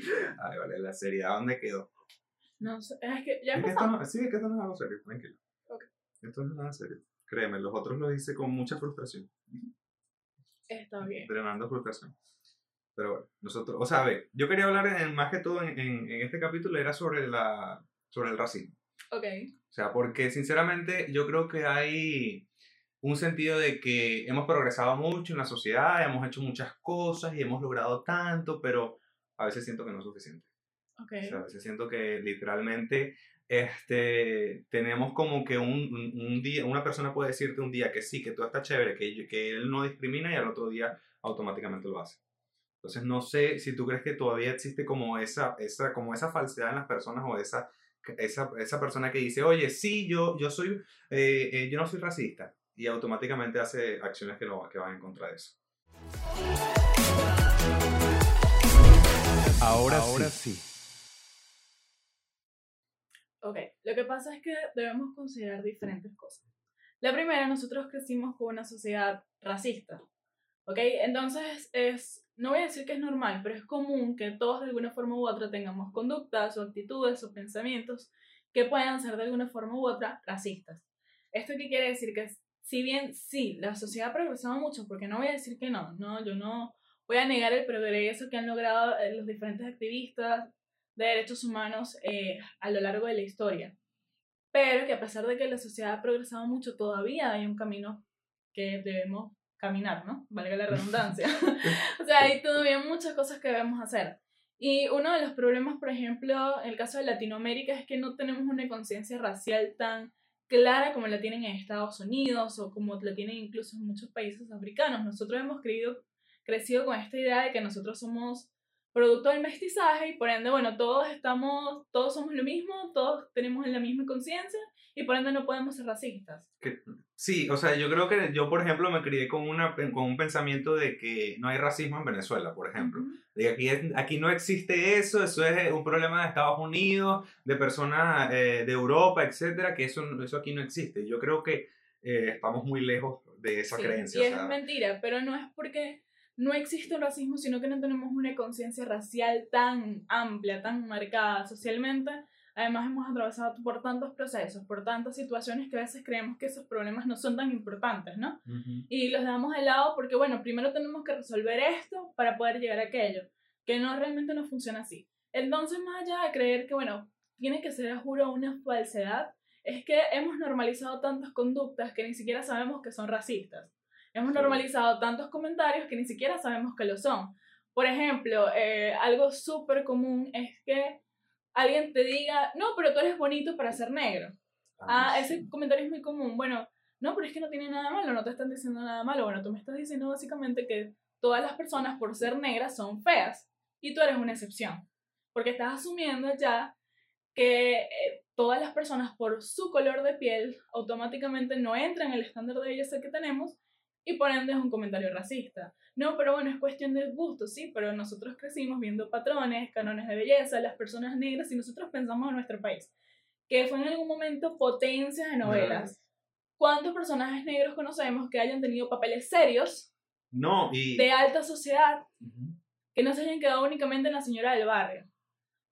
Ay, vale, la seriedad, ¿dónde quedó? No sé, es que ya Es que esto no, sí, es que esto no es algo serio, tranquilo. Ok. Esto no es nada serio. Créeme, los otros lo hice con mucha frustración. Está bien. Drenando frustración. Pero bueno, nosotros, o sea, a ver, yo quería hablar en- más que todo en, en- en este capítulo era sobre, la, sobre el racismo. Ok. O sea, porque sinceramente yo creo que hay un sentido de que hemos progresado mucho en la sociedad, hemos hecho muchas cosas y hemos logrado tanto, pero a veces siento que no es suficiente. Ok. O sea, a veces siento que literalmente este, tenemos como que un, un- un día, una persona puede decirte un día que sí, que todo está chévere, que, que él no discrimina y al otro día automáticamente lo hace. Entonces no sé si tú crees que todavía existe como esa, esa, como esa falsedad en las personas o esa, esa, esa persona que dice, oye, sí, yo, yo, soy, eh, eh, yo no soy racista y automáticamente hace acciones que, lo, que van en contra de eso. Ahora, sí. Ok, lo que pasa es que debemos considerar diferentes cosas. La primera, nosotros crecimos con una sociedad racista. Ok, entonces es, no voy a decir que es normal, pero es común que todos de alguna forma u otra tengamos conductas o actitudes o pensamientos que puedan ser de alguna forma u otra racistas. ¿Esto qué quiere decir? Que si bien sí, la sociedad ha progresado mucho, porque no voy a decir que no, no, yo no voy a negar el progreso que han logrado eh, los diferentes activistas, de derechos humanos eh, a lo largo de la historia. Pero que a pesar de que la sociedad ha progresado mucho, todavía hay un camino que debemos caminar, ¿no? Valga la redundancia. o sea, hay todavía muchas cosas que debemos hacer. Y uno de los problemas, por ejemplo, en el caso de Latinoamérica, es que no tenemos una conciencia racial tan clara como la tienen en Estados Unidos o como la tienen incluso en muchos países africanos. Nosotros hemos creído, crecido con esta idea de que nosotros somos producto del mestizaje y por ende, bueno, todos estamos, todos somos lo mismo, todos tenemos la misma conciencia y por ende no podemos ser racistas. Que- sí, o sea, yo creo que yo, por ejemplo, me crié con, una, con un pensamiento de que no hay racismo en Venezuela, por ejemplo. De aquí, es- aquí no existe eso, eso es un problema de Estados Unidos, de personas eh, de Europa, etcétera, que eso, eso aquí no existe. Yo creo que eh, estamos muy lejos de esa Sí, creencia. Y o es sea, mentira, pero no es porque no existe un racismo, sino que no tenemos una conciencia racial tan amplia, tan marcada socialmente. Además, hemos atravesado por tantos procesos, por tantas situaciones que a veces creemos que esos problemas no son tan importantes, ¿no? y los dejamos de lado porque, bueno, primero tenemos que resolver esto para poder llegar a aquello, que no realmente no funciona así. Entonces, más allá de creer que, bueno, tiene que ser, juro, una falsedad, es que hemos normalizado tantas conductas que ni siquiera sabemos que son racistas. Hemos Sí. normalizado tantos comentarios que ni siquiera sabemos que lo son. Por ejemplo, eh, algo súper común es que alguien te diga, no, pero tú eres bonito para ser negro. Ah, sí. ese comentario es muy común. Bueno, no, pero es que no tiene nada malo, no te están diciendo nada malo. Bueno, tú me estás diciendo básicamente que todas las personas por ser negras son feas y tú eres una excepción. Porque estás asumiendo ya que eh, todas las personas por su color de piel automáticamente no entran en el estándar de belleza que tenemos y por ende es un comentario racista. No, pero bueno, es cuestión de gusto, sí, pero nosotros crecimos viendo patrones, canones de belleza, las personas negras y nosotros pensamos en nuestro país, que fue en algún momento potencia de novelas. ¿Cuántos personajes negros conocemos que hayan tenido papeles serios, No, y... de alta sociedad, que no se hayan quedado únicamente en la señora del barrio?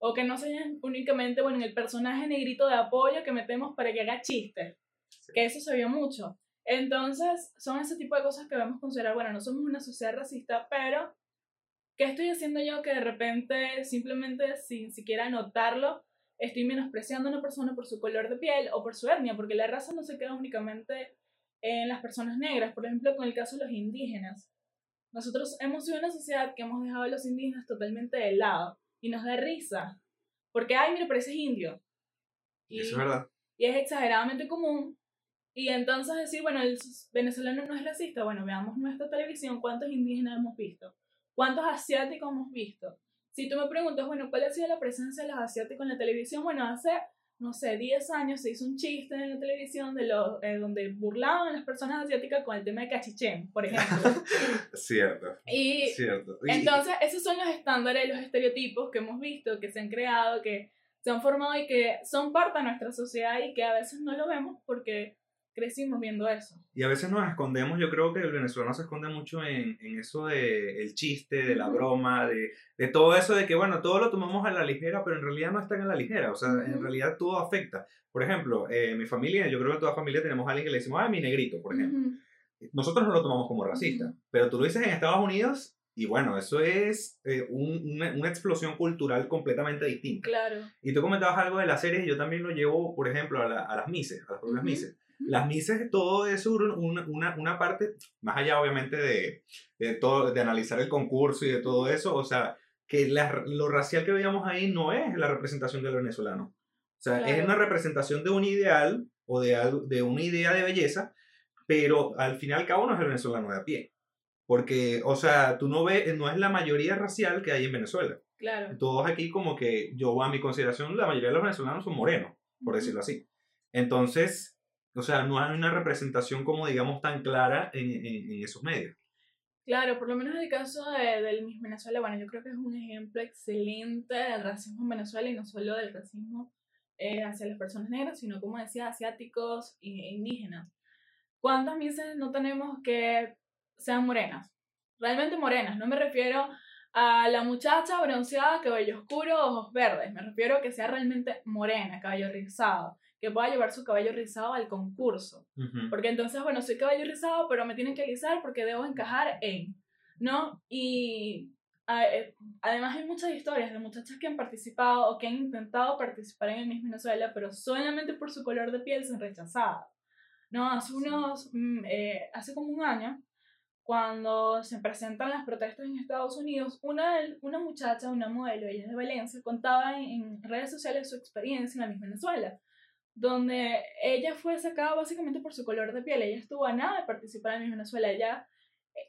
O que no se hayan únicamente, bueno, en el personaje negrito de apoyo que metemos para que haga chistes. Sí. Que eso se vio mucho. Entonces, son ese tipo de cosas que debemos considerar. Bueno, no somos una sociedad racista, pero ¿qué estoy haciendo yo que de repente, simplemente sin siquiera notarlo, estoy menospreciando a una persona por su color de piel o por su etnia? Porque la raza no se queda únicamente en las personas negras. Por ejemplo, con el caso de los indígenas. Nosotros hemos sido una sociedad que hemos dejado a los indígenas totalmente de lado y nos da risa. Porque, ay, mira, pareces indio. Y, Eso es verdad. y es exageradamente común. Y entonces decir, bueno, el venezolano no es racista. Bueno, veamos nuestra televisión, ¿cuántos indígenas hemos visto? ¿Cuántos asiáticos hemos visto? Si tú me preguntas, bueno, ¿cuál ha sido la presencia de los asiáticos en la televisión? Bueno, hace, no sé, 10 años se hizo un chiste en la televisión de los, eh, donde burlaban a las personas asiáticas con el tema de cachichén, por ejemplo. Cierto, y cierto. Entonces, esos son los estándares, los estereotipos que hemos visto, que se han creado, que se han formado y que son parte de nuestra sociedad y que a veces no lo vemos porque crecimos viendo eso. Y a veces nos escondemos, yo creo que el venezolano se esconde mucho en, en eso de el chiste, de la broma, de, de, todo eso de que, bueno, todo lo tomamos a la ligera, pero en realidad no está en la ligera, o sea, en realidad todo afecta. Por ejemplo, eh, mi familia, yo creo que toda familia tenemos a alguien que le decimos, ah, mi negrito, por ejemplo. Nosotros no lo tomamos como racista, pero tú lo dices en Estados Unidos y bueno, eso es eh, una, una, explosión cultural completamente distinta. Claro. Y tú comentabas algo de las series, yo también lo llevo, por ejemplo, a, a las mises, a las propias mises. Las mises, todo eso, una, una, una, parte, más allá obviamente de, de, todo, de analizar el concurso y de todo eso, o sea, que la, lo racial que veíamos ahí no es la representación del venezolano. O sea, es una representación de un ideal o de, de una idea de belleza, pero al fin y al cabo no es el venezolano de a pie. Porque, o sea, tú no ves, no es la mayoría racial que hay en Venezuela. Claro. Todos aquí como que, yo a mi consideración, la mayoría de los venezolanos son morenos, por decirlo así. Entonces, o sea, no hay una representación como digamos tan clara en, en, esos medios. Claro, por lo menos en el caso de, del Miss Venezuela, bueno, yo creo que es un ejemplo excelente del racismo en Venezuela y no solo del racismo eh, hacia las personas negras, sino como decía, asiáticos e indígenas. ¿Cuántas mises no tenemos que sean morenas. Realmente morenas. No me refiero a la muchacha bronceada, cabello oscuro, ojos verdes. Me refiero a que sea realmente morena, cabello rizado. Que pueda llevar su cabello rizado al concurso. Porque entonces, bueno, soy cabello rizado, pero me tienen que alisar porque debo encajar en. ¿No? Y eh, además hay muchas historias de muchachas que han participado o que han intentado participar en el Miss Venezuela, pero solamente por su color de piel son rechazadas. ¿No? Hace unos, mm, eh, hace como un año, cuando se presentan las protestas en Estados Unidos, una, una muchacha, una modelo, ella es de Valencia, contaba en, redes sociales su experiencia en la Venezuela, donde ella fue sacada básicamente por su color de piel. Ella estuvo a nada de participar en Miss Venezuela. Ella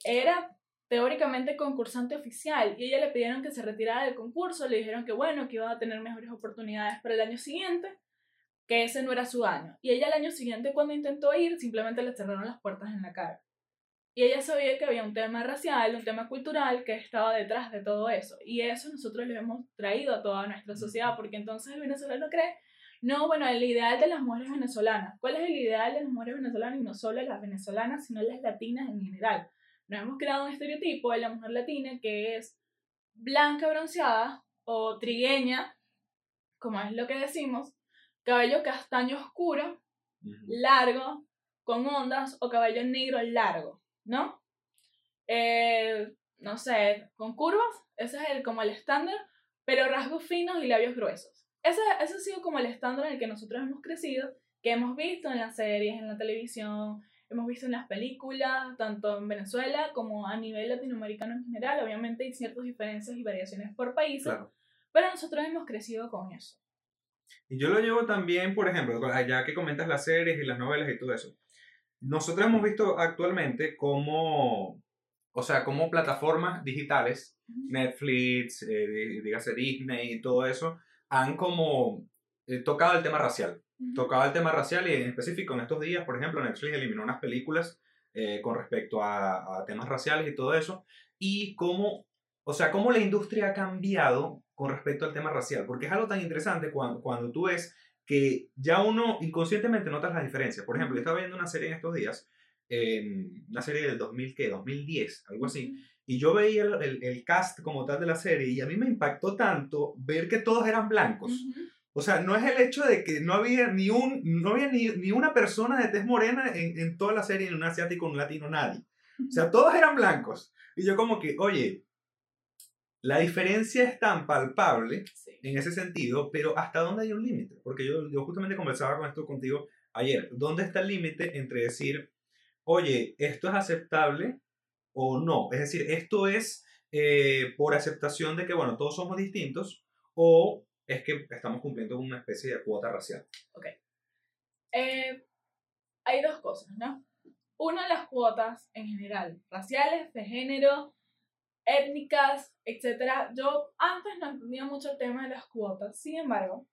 era teóricamente concursante oficial y ella le pidieron que se retirara del concurso, le dijeron que bueno, que iba a tener mejores oportunidades para el año siguiente, que ese no era su año. Y ella el año siguiente cuando intentó ir, simplemente le cerraron las puertas en la cara. Y ella sabía que había un tema racial, un tema cultural que estaba detrás de todo eso. Y eso nosotros lo hemos traído a toda nuestra sociedad, porque entonces el venezolano cree, no, bueno, el ideal de las mujeres venezolanas. ¿Cuál es el ideal de las mujeres venezolanas? Y no solo las venezolanas, sino las latinas en general. Nos hemos creado un estereotipo de la mujer latina que es blanca bronceada o trigueña, como es lo que decimos, cabello castaño oscuro, largo, con ondas o cabello negro largo. ¿No? Eh, no sé, con curvas, ese es el, como el estándar, pero rasgos finos y labios gruesos. Ese, ese ha sido como el estándar en el que nosotros hemos crecido, que hemos visto en las series, en la televisión, hemos visto en las películas, tanto en Venezuela como a nivel latinoamericano en general. Obviamente hay ciertas diferencias y variaciones por países, pero nosotros hemos crecido con eso. Y yo lo llevo también, por ejemplo, ya que comentas las series y las novelas y todo eso. Nosotros hemos visto actualmente cómo, o sea, cómo plataformas digitales, Netflix, eh, dígase Disney y todo eso, han como eh, tocado el tema racial. Tocado el tema racial y en específico en estos días, por ejemplo, Netflix eliminó unas películas eh, con respecto a, a, temas raciales y todo eso. Y cómo, o sea, cómo la industria ha cambiado con respecto al tema racial. Porque es algo tan interesante cuando, cuando tú ves que ya uno inconscientemente notas las diferencias. Por ejemplo, yo estaba viendo una serie en estos días, una serie del 2000, ¿qué? 2010, algo así, y yo veía el, el, cast como tal de la serie y a mí me impactó tanto ver que todos eran blancos. O sea, no es el hecho de que no había ni, un, no había ni, ni una persona de tez morena en, en toda la serie, ni un asiático, un latino, nadie. O sea, todos eran blancos. Y yo como que, oye, la diferencia es tan palpable en ese sentido, pero ¿hasta dónde hay un límite? Porque yo, yo justamente conversaba con esto contigo ayer. ¿Dónde está el límite entre decir, oye, esto es aceptable o no? Es decir, esto es eh, por aceptación de que, bueno, todos somos distintos o es que estamos cumpliendo una especie de cuota racial. Ok. Eh, hay dos cosas, ¿no? Una, las cuotas en general, raciales, de género, étnicas, etc. Yo antes no entendía mucho el tema de las cuotas, sin embargo,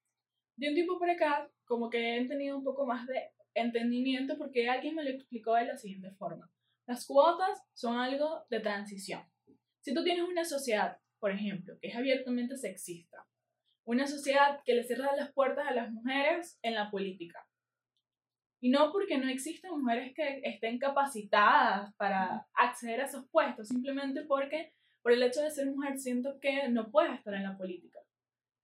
de un tiempo por acá, como que he tenido un poco más de entendimiento porque alguien me lo explicó de la siguiente forma. Las cuotas son algo de transición. Si tú tienes una sociedad, por ejemplo, que es abiertamente sexista, una sociedad que le cierra las puertas a las mujeres en la política, Y no porque no existen mujeres que estén capacitadas para acceder a esos puestos, simplemente porque por el hecho de ser mujer siento que no puedes estar en la política.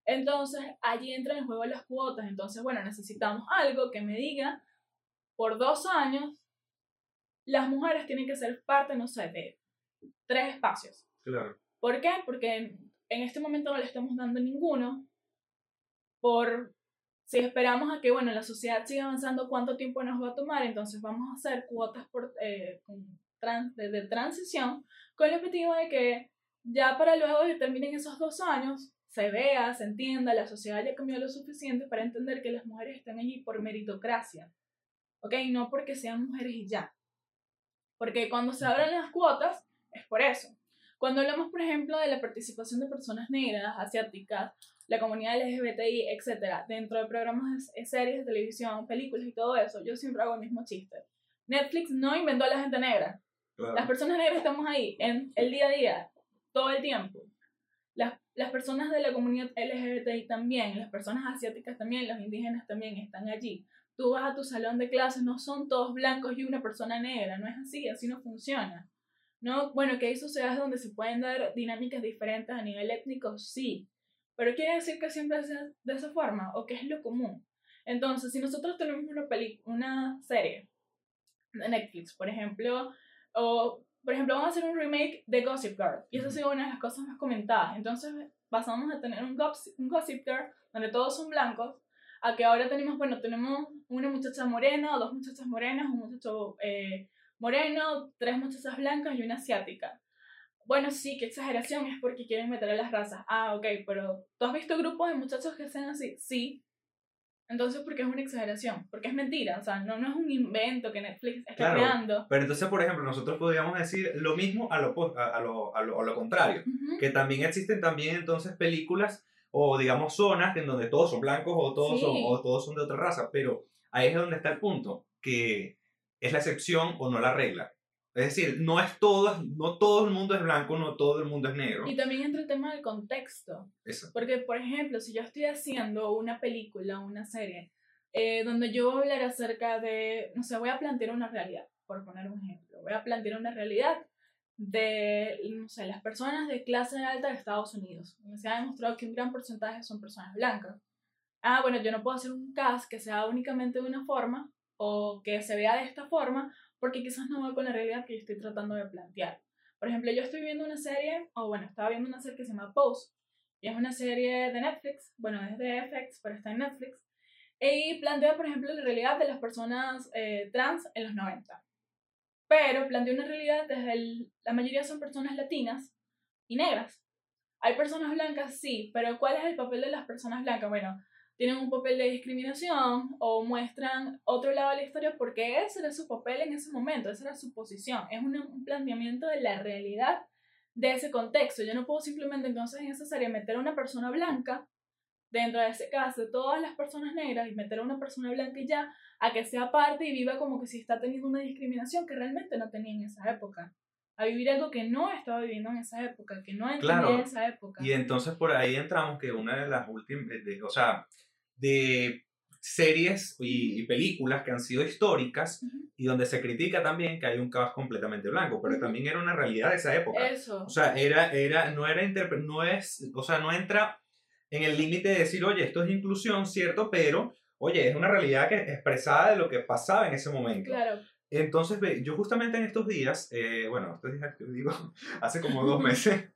Entonces allí entran en juego las cuotas. Entonces, bueno, necesitamos algo que me diga por dos años las mujeres tienen que ser parte, no sé, de tres espacios. Claro. ¿Por qué? Porque en este momento no le estamos dando ninguno. Por si esperamos a que, bueno, la sociedad siga avanzando, ¿cuánto tiempo nos va a tomar? Entonces vamos a hacer cuotas por, eh, de, de, transición con el objetivo de que ya para luego que terminen esos dos años, se vea, se entienda, la sociedad haya cambiado lo suficiente para entender que las mujeres están allí por meritocracia. ¿Ok? No porque sean mujeres y ya. Porque cuando se abren las cuotas, es por eso. Cuando hablamos, por ejemplo, de la participación de personas negras, asiáticas, la comunidad LGBTI, etc., dentro de programas, series de televisión, películas y todo eso, yo siempre hago el mismo chiste. Netflix no inventó a la gente negra. Las personas negras estamos ahí en el día a día, todo el tiempo. Las, las personas de la comunidad LGBTI también, las personas asiáticas también, los indígenas también están allí. Tú vas a tu salón de clases, no son todos blancos y una persona negra, no es así, así no funciona. No, bueno, que hay sociedades donde se pueden dar dinámicas diferentes a nivel étnico, sí, pero quiere decir que siempre sea de esa forma o que es lo común. Entonces, si nosotros tenemos una, una serie de Netflix, por ejemplo, o por ejemplo, vamos a hacer un remake de Gossip Girl, y esa ha sido una de las cosas más comentadas. Entonces, pasamos a tener un Gossip, un gossip Girl donde todos son blancos, a que ahora tenemos, bueno, tenemos una muchacha morena, dos muchachas morenas, un muchacho eh, moreno, tres muchachas blancas y una asiática. Bueno, sí, qué exageración, es porque quieren meter a las razas. Ah, ok, pero ¿tú has visto grupos de muchachos que sean así? Sí. Entonces, ¿por qué es una exageración? Porque es mentira, o sea, no, no es un invento que Netflix está creando. Pero entonces, por ejemplo, nosotros podríamos decir lo mismo a lo, a, lo, a lo, a lo contrario, que también existen también entonces películas o digamos zonas en donde todos son blancos o todos, son, o todos son de otra raza, pero ahí es donde está el punto, que es la excepción o no la regla. Es decir, no es todo, no todo el mundo es blanco, no todo el mundo es negro. Y también entra el tema del contexto. Eso. Porque, por ejemplo, si yo estoy haciendo una película, una serie, eh, donde yo voy a hablar acerca de, no sé, voy a plantear una realidad, por poner un ejemplo. Voy a plantear una realidad de, no sé, las personas de clase alta de Estados Unidos. Se ha demostrado que un gran porcentaje son personas blancas. Ah, bueno, yo no puedo hacer un cast que sea únicamente de una forma o que se vea de esta forma porque quizás no va con la realidad que yo estoy tratando de plantear. Por ejemplo, yo estoy viendo una serie, o bueno, estaba viendo una serie que se llama Pose, y es una serie de Netflix, bueno, es de FX, pero está en Netflix, y plantea, por ejemplo, la realidad de las personas eh, trans en los 90. Pero plantea una realidad desde la mayoría son personas latinas y negras. Hay personas blancas, sí, pero ¿cuál es el papel de las personas blancas? Bueno, tienen un papel de discriminación o muestran otro lado de la historia porque ese era su papel en ese momento, esa era su posición. Es un, planteamiento de la realidad de ese contexto. Yo no puedo simplemente entonces en esa serie meter a una persona blanca dentro de ese caso todas las personas negras y meter a una persona blanca y ya a que sea parte y viva como que si está teniendo una discriminación que realmente no tenía en esa época a vivir algo que no estaba viviendo en esa época, que no entendía en esa época. Y entonces por ahí entramos que una de las últimas, o sea, de series y, películas que han sido históricas y donde se critica también que hay un caos completamente blanco, pero también era una realidad de esa época. Eso. O sea, era, era, no, era no, es, o sea, no entra en el límite de decir, oye, esto es inclusión, cierto, pero, oye, es una realidad que expresada de lo que pasaba en ese momento. Claro. Entonces, yo justamente en estos días, eh, bueno, estos días, digo, hace como dos meses,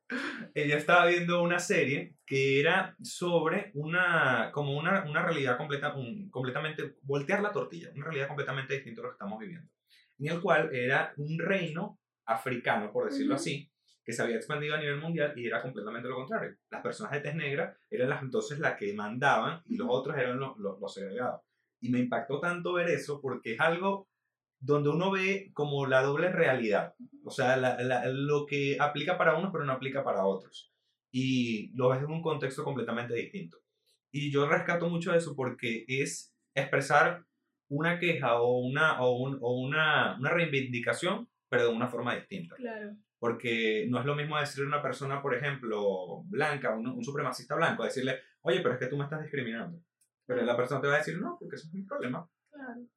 ella estaba viendo una serie que era sobre una, como una, una realidad completa, completamente, voltear la tortilla, una realidad completamente distinta a lo que estamos viviendo, en el cual era un reino africano, por decirlo así, que se había expandido a nivel mundial y era completamente lo contrario. Las personas de tez negra eran las, entonces las que mandaban y los otros eran los, los, los segregados. Y me impactó tanto ver eso porque es algo donde uno ve como la doble realidad, o sea, lo que aplica para unos pero no aplica para otros. Y lo ves en un contexto completamente distinto. Y yo rescato mucho eso porque es expresar una queja o una, o, una, una reivindicación, pero de una forma distinta. Claro. Porque no es lo mismo decirle a una persona, por ejemplo, blanca, un, un supremacista blanco, decirle, oye, pero es que tú me estás discriminando. Pero la persona te va a decir, no, porque eso es un problema.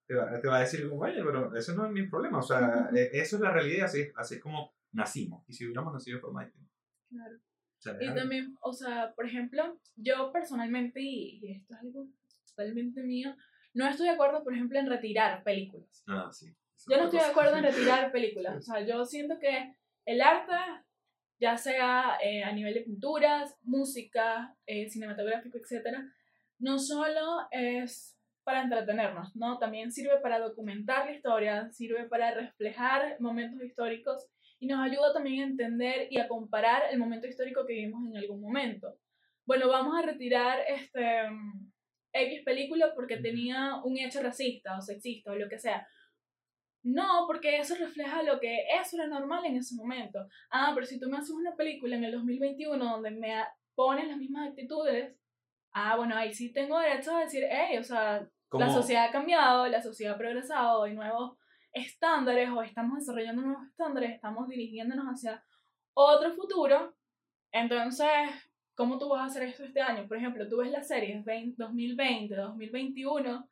Te va, te va a decir, como, oye, pero eso no es mi problema. O sea, Ujú. eh, eso es la realidad, así, así es como nacimos. Y si hubiéramos nacido de forma distinta. Claro. O sea, es Y algo- también, o sea, por ejemplo, yo personalmente, y y esto es algo totalmente mío, no estoy de acuerdo, por ejemplo, en retirar películas. Ah, sí. Yo no estoy de acuerdo en retirar películas. O sea, yo siento que el arte, ya sea eh, a nivel de pinturas, música, eh, cinematográfico, etc., no solo es para entretenernos, ¿no? También sirve para documentar la historia, sirve para reflejar momentos históricos y nos ayuda también a entender y a comparar el momento histórico que vivimos en algún momento. Bueno, vamos a retirar este mm, X película porque tenía un hecho racista o sexista o lo que sea. No, porque eso refleja lo que eso era normal en ese momento. Ah, pero si tú me haces una película en el 2021 donde me pones las mismas actitudes, ah, bueno, ahí sí tengo derecho a decir, hey, o sea, La sociedad ha cambiado, la sociedad ha progresado, hay nuevos estándares o estamos desarrollando nuevos estándares, estamos dirigiéndonos hacia otro futuro. Entonces, ¿cómo tú vas a hacer esto este año? Por ejemplo, tú ves las series 20 2020, 2021,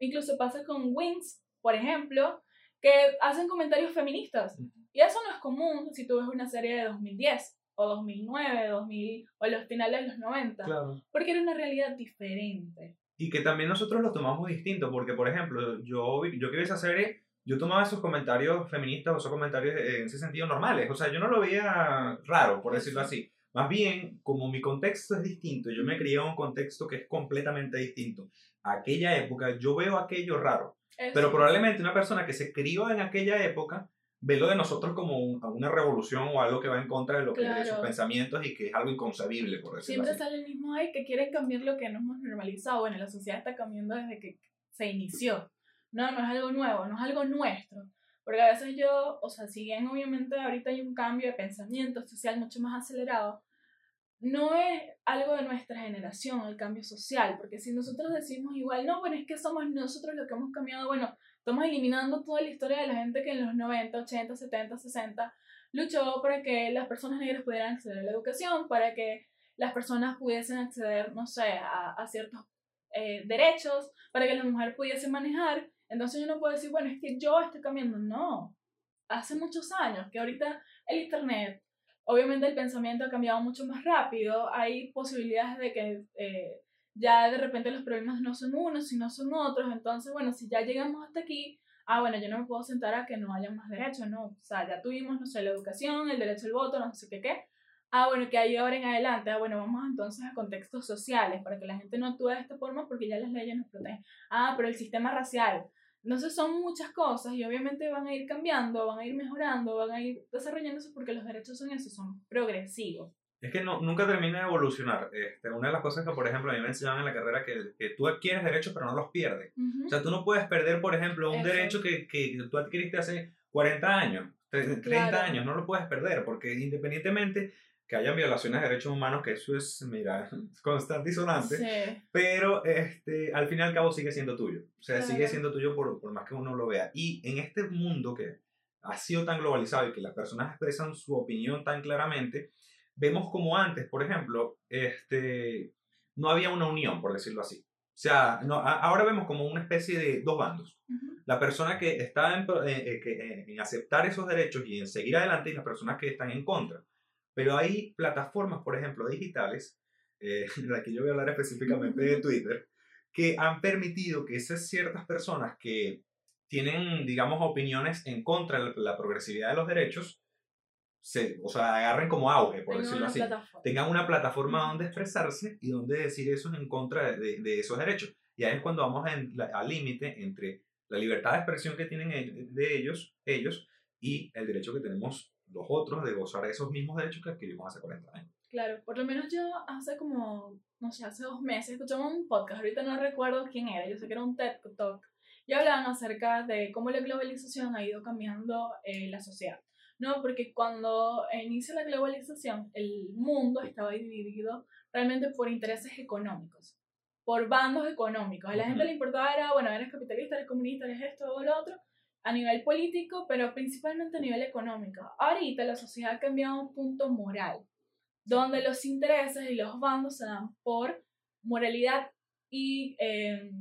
incluso pasa con Wings, por ejemplo, que hacen comentarios feministas. Y eso no es común si tú ves una serie de 2010 o 2009, 2000 o los finales de los 90, Claro. porque era una realidad diferente. Y que también nosotros lo tomamos distinto, porque por ejemplo, yo, yo que vi esa serie, yo tomaba esos comentarios feministas o esos comentarios en ese sentido normales, o sea, yo no lo veía raro, por decirlo así. Más bien, como mi contexto es distinto, yo me crié en un contexto que es completamente distinto. A aquella época, yo veo aquello raro, Eso. pero probablemente una persona que se crió en aquella época ve lo de nosotros como un- una revolución o algo que va en contra de, lo que, de sus Claro. pensamientos y que es algo inconcebible, por decirlo Siempre así. sale el mismo ay que quieren cambiar lo que no hemos normalizado. Bueno, la sociedad está cambiando desde que se inició. No, no es algo nuevo, no es algo nuestro. Porque a veces yo, o sea, si bien obviamente ahorita hay un cambio de pensamiento social mucho más acelerado, no es algo de nuestra generación el cambio social, porque si nosotros decimos igual, no, bueno, es que somos nosotros los que hemos cambiado, bueno, estamos eliminando toda la historia de la gente que en los 90, 80, 70, 60 luchó para que las personas negras pudieran acceder a la educación, para que las personas pudiesen acceder, no sé, a, a ciertos eh, derechos, para que la mujer pudiese manejar. Entonces yo no puedo decir, bueno, es que yo estoy cambiando. No, hace muchos años que ahorita el Internet, obviamente el pensamiento ha cambiado mucho más rápido, hay posibilidades de que eh, ya de repente los problemas no son unos, sino son otros. Entonces, bueno, si ya llegamos hasta aquí, ah, bueno, yo no me puedo sentar a que no haya más derechos, ¿no? O sea, ya tuvimos, no sé, la educación, el derecho al voto, no sé qué qué. Ah, bueno, que hay ahora en adelante, ah, bueno, vamos entonces a contextos sociales, para que la gente no actúe de esta forma porque ya las leyes nos protegen. Ah, pero el sistema racial. Entonces son muchas cosas y obviamente van a ir cambiando, van a ir mejorando, van a ir desarrollándose porque los derechos son eso, son progresivos. Es que no, nunca termina de evolucionar. Este, una de las cosas que, por ejemplo, a mí me enseñaban en la carrera que, que tú adquieres derechos pero no los pierdes. Ujú. O sea, tú no puedes perder, por ejemplo, un Eso. derecho que, que tú adquiriste hace 40 años, tre- 30 Claro. años, no lo puedes perder, porque independientemente que hayan violaciones de derechos humanos, que eso es, mira, constante y sonante, Sí, pero este, al fin y al cabo sigue siendo tuyo. O sea, sigue Claro. siendo tuyo por, por más que uno lo vea. Y en este mundo que ha sido tan globalizado y que las personas expresan su opinión tan claramente, vemos como antes, por ejemplo, este, no había una unión, por decirlo así. O sea, no, a- ahora vemos como una especie de dos bandos. ujú, La persona que está en, eh, eh, que, eh, en aceptar esos derechos y en seguir adelante y las personas que están en contra. Pero hay plataformas, por ejemplo, digitales, eh, de la que yo voy a hablar específicamente de Twitter, que han permitido que esas ciertas personas que tienen, digamos, opiniones en contra de la progresividad de los derechos, se, o sea, agarren como auge, por tengo decirlo así plataforma. tengan una plataforma donde expresarse y donde decir eso en contra de, de- esos derechos. Y ahí es cuando vamos en la- al límite entre la libertad de expresión que tienen e- de ellos, ellos y el derecho que tenemos los otros de gozar de esos mismos derechos que adquirimos hace 40 años. Claro, por lo menos yo hace como, no sé, hace dos meses escuchaba un podcast, ahorita no recuerdo quién era, yo sé que era un TED Talk, y hablaban acerca de cómo la globalización ha ido cambiando eh, la sociedad. No, porque cuando inicia la globalización, el mundo estaba dividido realmente por intereses económicos, por bandos económicos. A la gente le importaba, era, bueno, eres capitalista, eres comunista, eres esto o lo otro, a nivel político, pero principalmente a nivel económico. Ahorita la sociedad ha cambiado a un punto moral donde los intereses y los bandos se dan por moralidad y eh,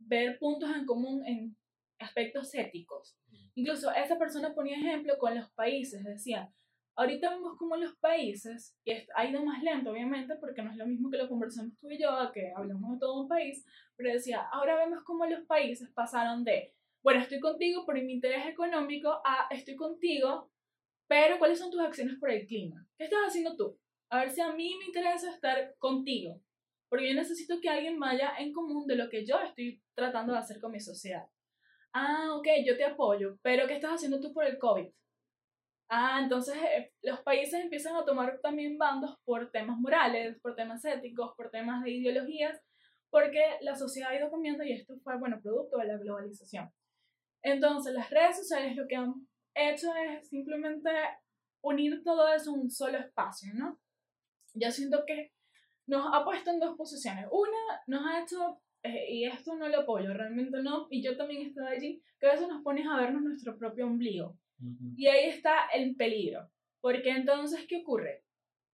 ver puntos en común en aspectos éticos. Incluso esa persona ponía ejemplo con los países, decía, ahorita vemos como los países, y ha ido más lento obviamente, porque no es lo mismo que lo conversamos tú y yo, que hablamos de todo un país, pero decía, ahora vemos como los países pasaron de, bueno, estoy contigo por mi interés económico, a estoy contigo, pero ¿cuáles son tus acciones por el clima? ¿Qué estás haciendo tú? A ver si a mí me interesa estar contigo, porque yo necesito que alguien vaya en común de lo que yo estoy tratando de hacer con mi sociedad. Ah, ok, yo te apoyo, pero ¿qué estás haciendo tú por el COVID? Ah, entonces eh, los países empiezan a tomar también bandos por temas morales, por temas éticos, por temas de ideologías, porque la sociedad ha ido cambiando y esto fue, bueno, producto de la globalización. Entonces, las redes sociales lo que han hecho es simplemente unir todo eso en un solo espacio, ¿no? Yo siento que nos ha puesto en dos posiciones. Una, nos ha hecho y esto no lo apoyo, realmente no, y yo también estoy allí, que a veces nos pones a vernos nuestro propio ombligo. Y ahí está el peligro, porque entonces, ¿qué ocurre?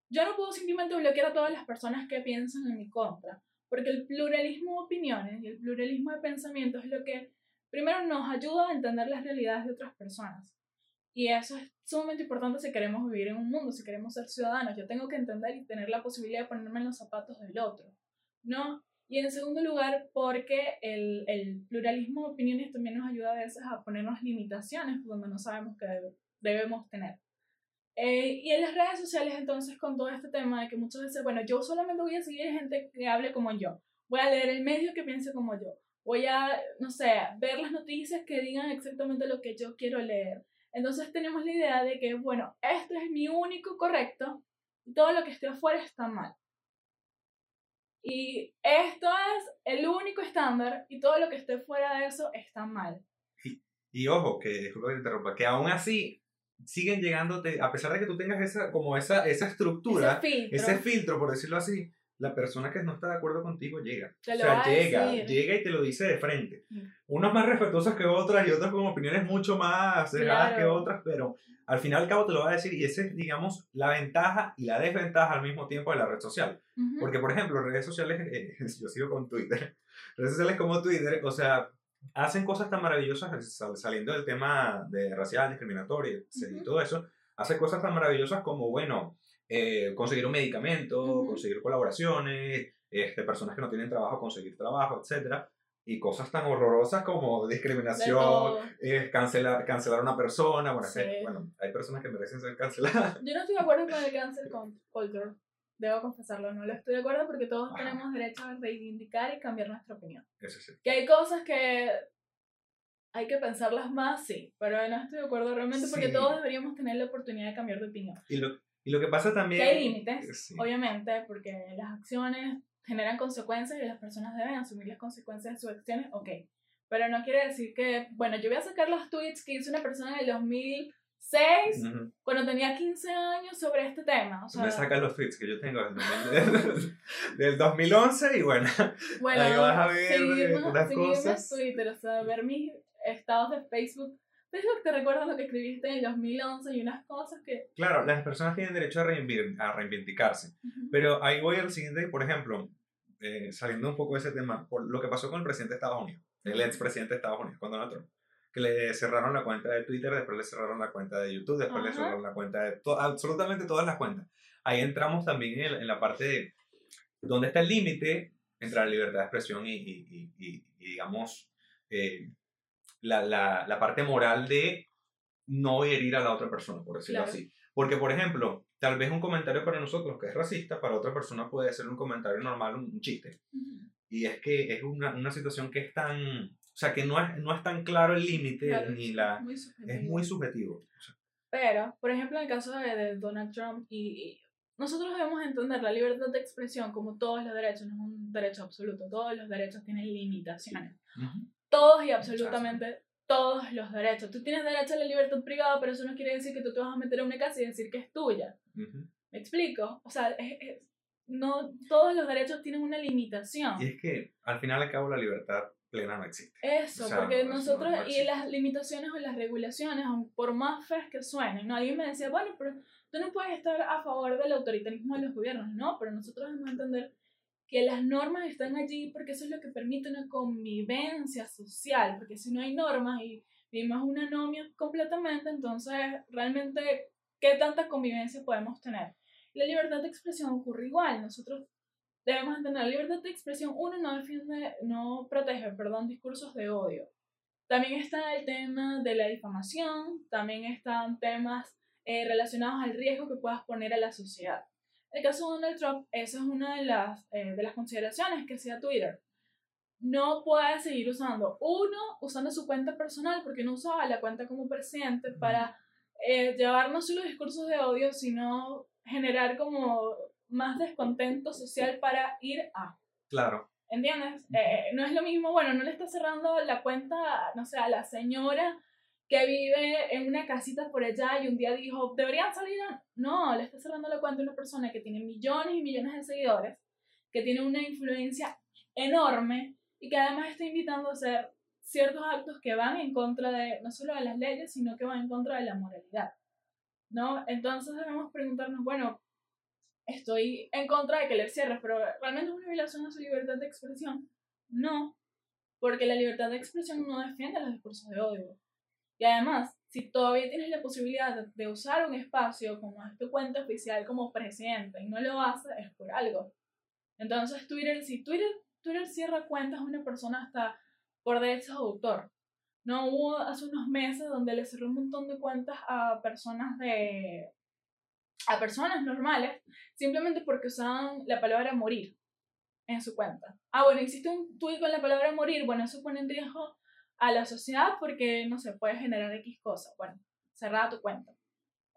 Yo no puedo simplemente bloquear a todas las personas que piensan en mi contra, porque el pluralismo de opiniones y el pluralismo de pensamientos es lo que primero nos ayuda a entender las realidades de otras personas. Y eso es sumamente importante si queremos vivir en un mundo, si queremos ser ciudadanos. Yo tengo que entender y tener la posibilidad de ponerme en los zapatos del otro. ¿no? Y en segundo lugar, porque el, el, pluralismo de opiniones también nos ayuda a veces a ponernos limitaciones donde no sabemos que debemos tener. Eh, y en las redes sociales, entonces, con todo este tema de que muchas veces, bueno, yo solamente voy a seguir gente que hable como yo, voy a leer el medio que piense como yo, voy a, no sé, ver las noticias que digan exactamente lo que yo quiero leer. Entonces tenemos la idea de que, bueno, esto es mi único correcto todo lo que esté afuera está mal. Y esto es el único estándar y todo lo que esté fuera de eso está mal. Y, ojo, que disculpa que te interrumpa, que aún así siguen llegándote, a pesar de que tú tengas esa, como esa, esa estructura, ese filtro. por decirlo así, la persona que no está de acuerdo contigo llega. o sea, llega, llega y te lo dice de frente. Mm. Unas más respetuosas que otras y otras con opiniones mucho más cerradas que otras, pero al final al cabo te lo va a decir y esa es, digamos, la ventaja y la desventaja al mismo tiempo de la red social. Porque, por ejemplo, redes sociales, eh, yo sigo con Twitter, redes sociales como Twitter, o sea, hacen cosas tan maravillosas saliendo del tema de racial, discriminatorio y todo eso, hace cosas tan maravillosas como, bueno, eh, conseguir un medicamento, conseguir colaboraciones, este, personas que no tienen trabajo, conseguir trabajo, etcétera y cosas tan horrorosas como discriminación, eh, cancelar, cancelar a una persona. Bueno, bueno, hay personas que merecen ser canceladas. Yo no estoy de acuerdo con el cancel culture. Debo confesarlo, no lo estoy de acuerdo porque todos tenemos derecho a reivindicar y cambiar nuestra opinión. Eso sí. Que hay cosas que hay que pensarlas más, sí, pero no estoy de acuerdo realmente porque todos deberíamos tener la oportunidad de cambiar de opinión. Y lo, y lo que pasa también... Que hay límites, obviamente, porque las acciones generan consecuencias y las personas deben asumir las consecuencias de sus acciones, ok. Pero no quiere decir que, bueno, yo voy a sacar los tweets que hizo una persona en el 2006, cuando tenía 15 años, sobre este tema. O sea, me sacas los tweets que yo tengo del, 2011 y bueno, bueno ahí vas a ver unas cosas. Twitter, o sea, ver mis estados de Facebook Facebook te recuerda lo que escribiste en el 2011 y unas cosas que... Claro, las personas tienen derecho a, reivindicarse. Pero ahí voy al siguiente, por ejemplo, eh, saliendo un poco de ese tema, por lo que pasó con el presidente de Estados Unidos, el expresidente de Estados Unidos, con Donald Trump, que le cerraron la cuenta de Twitter, después le cerraron la cuenta de YouTube, después le cerraron la cuenta de absolutamente todas las cuentas. Ahí entramos también en, la parte de dónde está el límite entre la libertad de expresión y, y, y, y digamos, eh, la, la, la, parte moral de no herir a la otra persona, por decirlo así. Porque, por ejemplo, tal vez un comentario para nosotros que es racista, para otra persona puede ser un comentario normal, un, chiste. Y es que es una, una, situación que es tan... O sea, que no es, no es tan claro el límite ni la... es muy subjetivo. Pero, por ejemplo, en el caso de, Donald Trump, y, nosotros debemos entender la libertad de expresión como todos los derechos, no es un derecho absoluto, todos los derechos tienen limitaciones todos y absolutamente todos los derechos. Tú tienes derecho a la libertad privada, pero eso no quiere decir que tú te vas a meter en una casa y decir que es tuya. ¿Me explico? O sea, no todos los derechos tienen una limitación. Y es que al final al cabo la libertad plena no existe. Eso, porque nosotros, y las limitaciones o las regulaciones, por más feas que suenen, ¿no? alguien me decía, bueno, pero tú no puedes estar a favor del autoritarismo de los gobiernos, no, pero nosotros debemos entender que las normas están allí porque eso es lo que permite una convivencia social, porque si no hay normas y vivimos una anomia completamente, entonces realmente, ¿qué tanta convivencia podemos tener? La libertad de expresión ocurre igual, nosotros debemos entender la libertad de expresión, uno no defiende, no protege, perdón, discursos de odio. También está el tema de la difamación, también están temas eh, relacionados al riesgo que puedas poner a la sociedad. En el caso de Donald Trump, esa es una de las, eh, de las consideraciones que hacía Twitter. No puede seguir usando, uno, usando su cuenta personal, porque no usaba la cuenta como presidente para eh, llevar no solo discursos de odio, sino generar como más descontento social para ir a. Claro. ¿Entiendes? Eh, no es lo mismo, bueno, no le está cerrando la cuenta, no sé, a la señora que vive en una casita por allá y un día dijo, deberían salir No, le está cerrando la cuenta a una persona que tiene millones y millones de seguidores, que tiene una influencia enorme y que además está invitando a hacer ciertos actos que van en contra de, no solo de las leyes, sino que van en contra de la moralidad. ¿No? Entonces debemos preguntarnos, bueno, estoy en contra de que le cierres, pero ¿realmente es una violación a su libertad de expresión? No, porque la libertad de expresión no defiende los discursos de odio. Y además, si todavía tienes la posibilidad de usar un espacio como es tu cuenta oficial como presidente y no lo haces, es por algo. Entonces, Twitter, si Twitter, Twitter cierra cuentas a una persona hasta por derechos de autor. No hubo hace unos meses donde le cerró un montón de cuentas a personas de a personas normales simplemente porque usaban la palabra morir en su cuenta. Ah, bueno, hiciste un tweet con la palabra morir, bueno, eso pone en riesgo a la sociedad porque no se puede generar X cosa. Bueno, cerrada tu cuenta.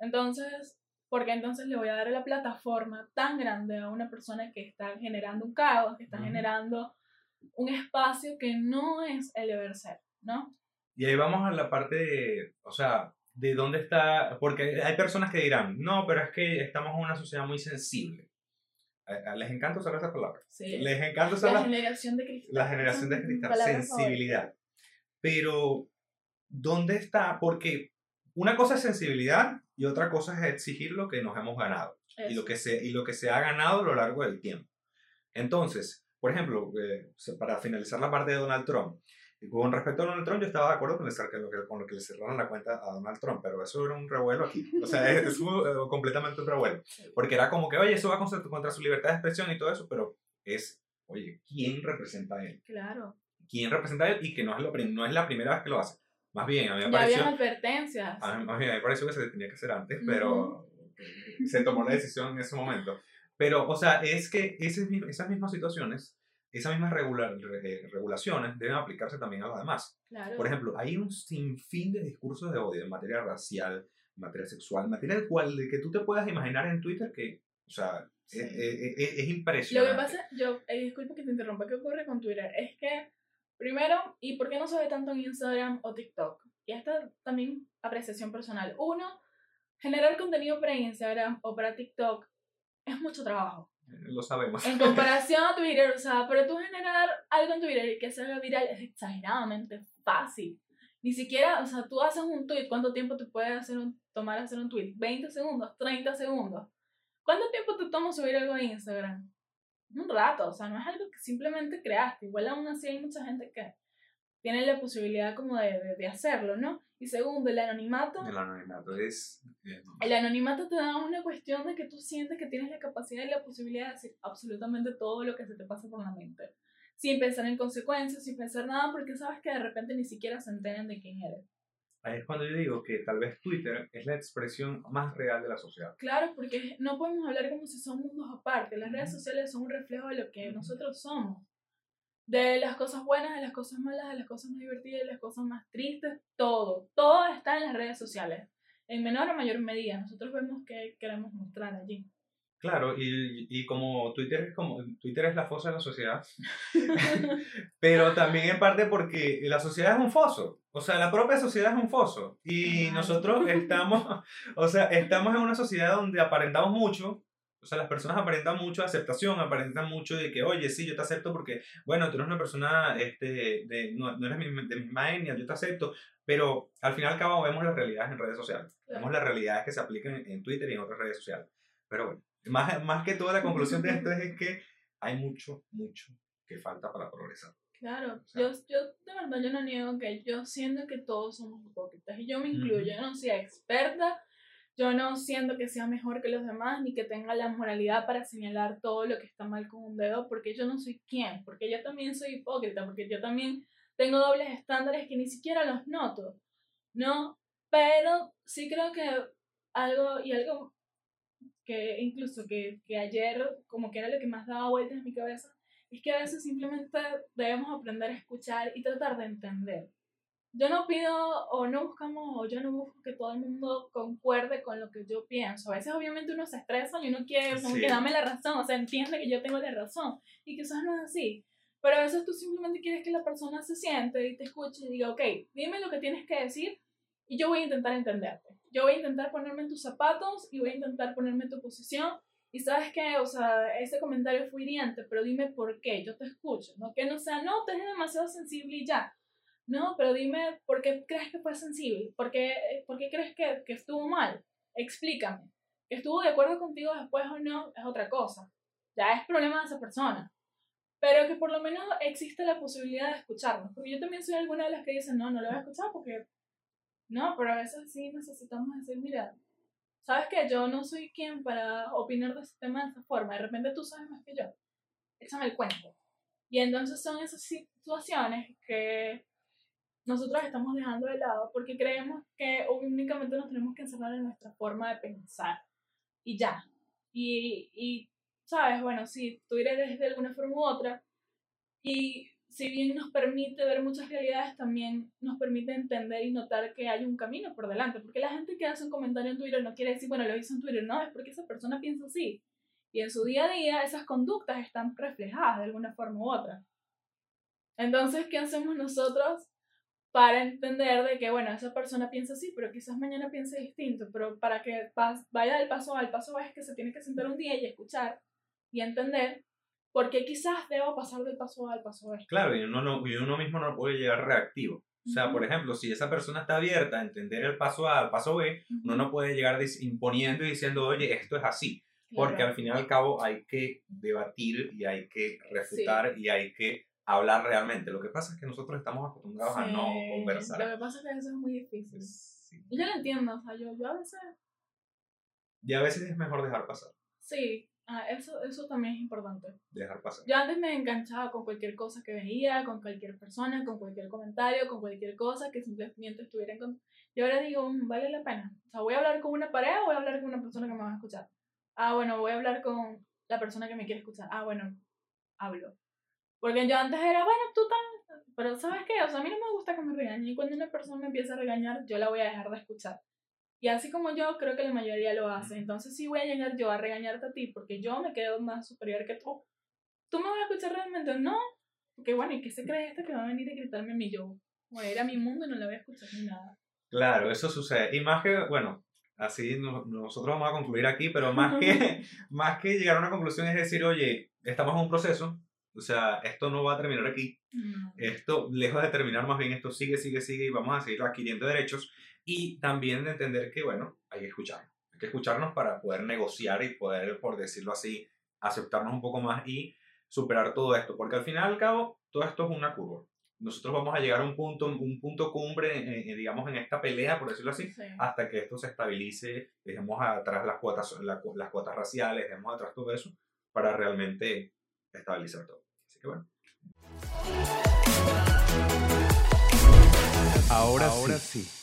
Entonces, porque entonces le voy a dar la plataforma tan grande a una persona que está generando un caos, que está generando un espacio que no es el deber ser, ¿no? Y ahí vamos a la parte de, o sea, de dónde está, porque hay personas que dirán, no, pero es que estamos en una sociedad muy sensible. Les encanta usar esa palabra. Sí. Les encanta usar la, generación de cristal. La generación de cristal, sensibilidad. Pero, ¿dónde está? Porque una cosa es sensibilidad y otra cosa es exigir lo que nos hemos ganado y lo, que se, y lo que se ha ganado a lo largo del tiempo. Entonces, por ejemplo, eh, para finalizar la parte de Donald Trump, con respecto a Donald Trump, yo estaba de acuerdo con, lo que, con lo que le cerraron la cuenta a Donald Trump, pero eso era un revuelo aquí. O sea, es, es eh, completamente un revuelo. Porque era como que, oye, eso va contra, contra su libertad de expresión y todo eso, pero es, oye, ¿quién representa a él? Claro. ¿Quién representa a él? Y que no es, lo, no es la primera vez que lo hace. Más bien, a mí me ya pareció... advertencias. A mí, más bien, a mí me pareció que se tenía que hacer antes, pero se tomó la decisión en ese momento. Pero, o sea, es que esas, esas mismas situaciones esas mismas regular, eh, regulaciones deben aplicarse también a los demás. Por ejemplo, hay un sinfín de discursos de odio en materia racial, en materia sexual, en materia de cual de que tú te puedas imaginar en Twitter que, o sea, es, impresionante. Lo que pasa, yo, eh, disculpa que te interrumpa, ¿qué ocurre con Twitter? Es que, primero, ¿y por qué no se ve tanto en Instagram o TikTok? Y esta también apreciación personal. Uno, generar contenido para Instagram o para TikTok es mucho trabajo. Lo sabemos. En comparación a Twitter, o sea, pero tú generar algo en Twitter y que se haga viral es exageradamente fácil. Ni siquiera, o sea, tú haces un tweet, ¿cuánto tiempo te puede hacer un, tomar hacer un tweet? ¿20 segundos? ¿30 segundos? ¿Cuánto tiempo te toma subir algo a Instagram? Un rato, o sea, no es algo que simplemente creaste. Igual aún así hay mucha gente que tiene la posibilidad como de, de hacerlo, ¿no? Y segundo, el anonimato. El anonimato es... El anonimato te da una cuestión de que tú sientes que tienes la capacidad y la posibilidad de decir absolutamente todo lo que se te pasa por la mente. Sin pensar en consecuencias, sin pensar nada, porque sabes que de repente ni siquiera se enteren de quién eres. Ahí es cuando yo digo que tal vez Twitter es la expresión más real de la sociedad. Claro, porque no podemos hablar como si son mundos aparte. Las redes sociales son un reflejo de lo que nosotros somos de las cosas buenas, de las cosas malas, de las cosas más divertidas, de las cosas más tristes, todo, todo está en las redes sociales, en menor o mayor medida. Nosotros vemos qué queremos mostrar allí. Claro, y, y, como Twitter es como Twitter es la fosa de la sociedad, pero también en parte porque la sociedad es un foso, o sea, la propia sociedad es un foso. Y nosotros estamos, o sea, estamos en una sociedad donde aparentamos mucho, o sea, las personas aparentan mucho aceptación, aparentan mucho de que, oye, sí, yo te acepto porque, bueno, tú eres una persona, este, de, no, no eres de mi etnia, yo te acepto, pero al final y al cabo vemos las realidades en redes sociales, vemos las realidades que se aplican en, Twitter y en otras redes sociales. Pero bueno, más, más que toda la conclusión de esto es que hay mucho, mucho que falta para progresar. Claro, yo, yo de verdad yo no niego que yo siento que todos somos hipócritas y yo me incluyo, yo no soy experta, yo no siento que sea mejor que los demás ni que tenga la moralidad para señalar todo lo que está mal con un dedo porque yo no soy quien, porque yo también soy hipócrita, porque yo también tengo dobles estándares que ni siquiera los noto, ¿no? Pero sí creo que algo y algo que incluso que, que ayer como que era lo que más daba vueltas en mi cabeza es que a veces simplemente debemos aprender a escuchar y tratar de entender. Yo no pido o no buscamos o yo no busco que todo el mundo concuerde con lo que yo pienso. A veces obviamente uno se estresa y uno quiere como que dame la razón, o sea, entiende que yo tengo la razón y eso no es así. Pero a veces tú simplemente quieres que la persona se siente y te escuche y diga, ok, dime lo que tienes que decir y yo voy a intentar entenderte. Yo voy a intentar ponerme en tus zapatos y voy a intentar ponerme en tu posición y sabes que, o sea, ese comentario fue hiriente, pero dime por qué, yo te escucho, ¿no? Que no sea, no, te es demasiado sensible y ya. No, pero dime por qué crees que fue sensible, por qué, por qué crees que, que estuvo mal, explícame. Que estuvo de acuerdo contigo después o no es otra cosa. Ya es problema de esa persona. Pero que por lo menos existe la posibilidad de escucharnos. Porque yo también soy alguna de las que dicen, no, no lo voy a escuchar porque... No, pero a veces sí necesitamos decir, mira, ¿sabes qué? Yo no soy quien para opinar de este tema de esa forma. De repente tú sabes más que yo. Échame el cuento. Y entonces son esas situaciones que nosotros estamos dejando de lado porque creemos que únicamente nos tenemos que encerrar en nuestra forma de pensar. Y ya. Y, y sabes, bueno, sí, tú eres de alguna forma u otra. Y si bien nos permite ver muchas realidades, también nos permite entender y notar que hay un camino por delante. Porque la gente que hace un comentario en Twitter no quiere decir, bueno, lo hizo en Twitter, no, es porque esa persona piensa así. Y en su día a día esas conductas están reflejadas de alguna forma u otra. Entonces, ¿qué hacemos nosotros para entender de que, bueno, esa persona piensa así, pero quizás mañana piense distinto? Pero para que vaya del paso al paso es que se tiene que sentar un día y escuchar y entender porque quizás debo pasar del paso A al paso B. Claro, y uno, no, y uno mismo no puede llegar reactivo. O sea, por ejemplo, si esa persona está abierta a entender el paso A al paso B, uno no puede llegar imponiendo y diciendo, oye, esto es así. Porque al fin y al cabo hay que debatir y hay que refutar y hay que hablar realmente. Lo que pasa es que nosotros estamos acostumbrados a no conversar. Lo que pasa es que eso es muy difícil. Y yo lo entiendo, o sea, yo, yo a veces... Y a veces es mejor dejar pasar. Sí, Ah, eso, eso también es importante. Dejar pasar. Yo antes me enganchaba con cualquier cosa que veía, con cualquier persona, con cualquier comentario, con cualquier cosa que simplemente estuviera en contra. Y ahora digo, mm, vale la pena. O sea, voy a hablar con una pareja o voy a hablar con una persona que me va a escuchar. Ah, bueno, voy a hablar con la persona que me quiere escuchar. Ah, bueno, hablo. Porque yo antes era, bueno, tú también. Pero ¿sabes qué? O sea, a mí no me gusta que me regañen. Y cuando una persona me empieza a regañar, yo la voy a dejar de escuchar. Y así como yo, creo que la mayoría lo hace. Entonces, si voy a llegar yo a regañarte a ti porque yo me quedo más superior que tú, ¿tú me vas a escuchar realmente? No. Porque bueno, ¿y qué se cree este que va a venir a gritarme a mí? Yo voy a ir a mi mundo y no le voy a escuchar ni nada. Claro, eso sucede. Y más que, bueno, así nosotros vamos a concluir aquí, pero más que, más que llegar a una conclusión es decir, oye, estamos en un proceso, o sea, esto no va a terminar aquí. Esto, lejos de terminar, más bien esto sigue, sigue, sigue y vamos a seguir adquiriendo derechos y también de entender que, bueno, hay que escucharnos. Hay que escucharnos para poder negociar y poder, por decirlo así, aceptarnos un poco más y superar todo esto. Porque al final y al cabo, todo esto es una curva. Nosotros vamos a llegar a un punto, un punto cumbre, eh, eh, digamos, en esta pelea, por decirlo así, hasta que esto se estabilice, dejemos atrás las cuotas, las cuotas raciales, dejemos atrás todo eso, para realmente estabilizar todo. Así que bueno. Ahora, Ahora sí.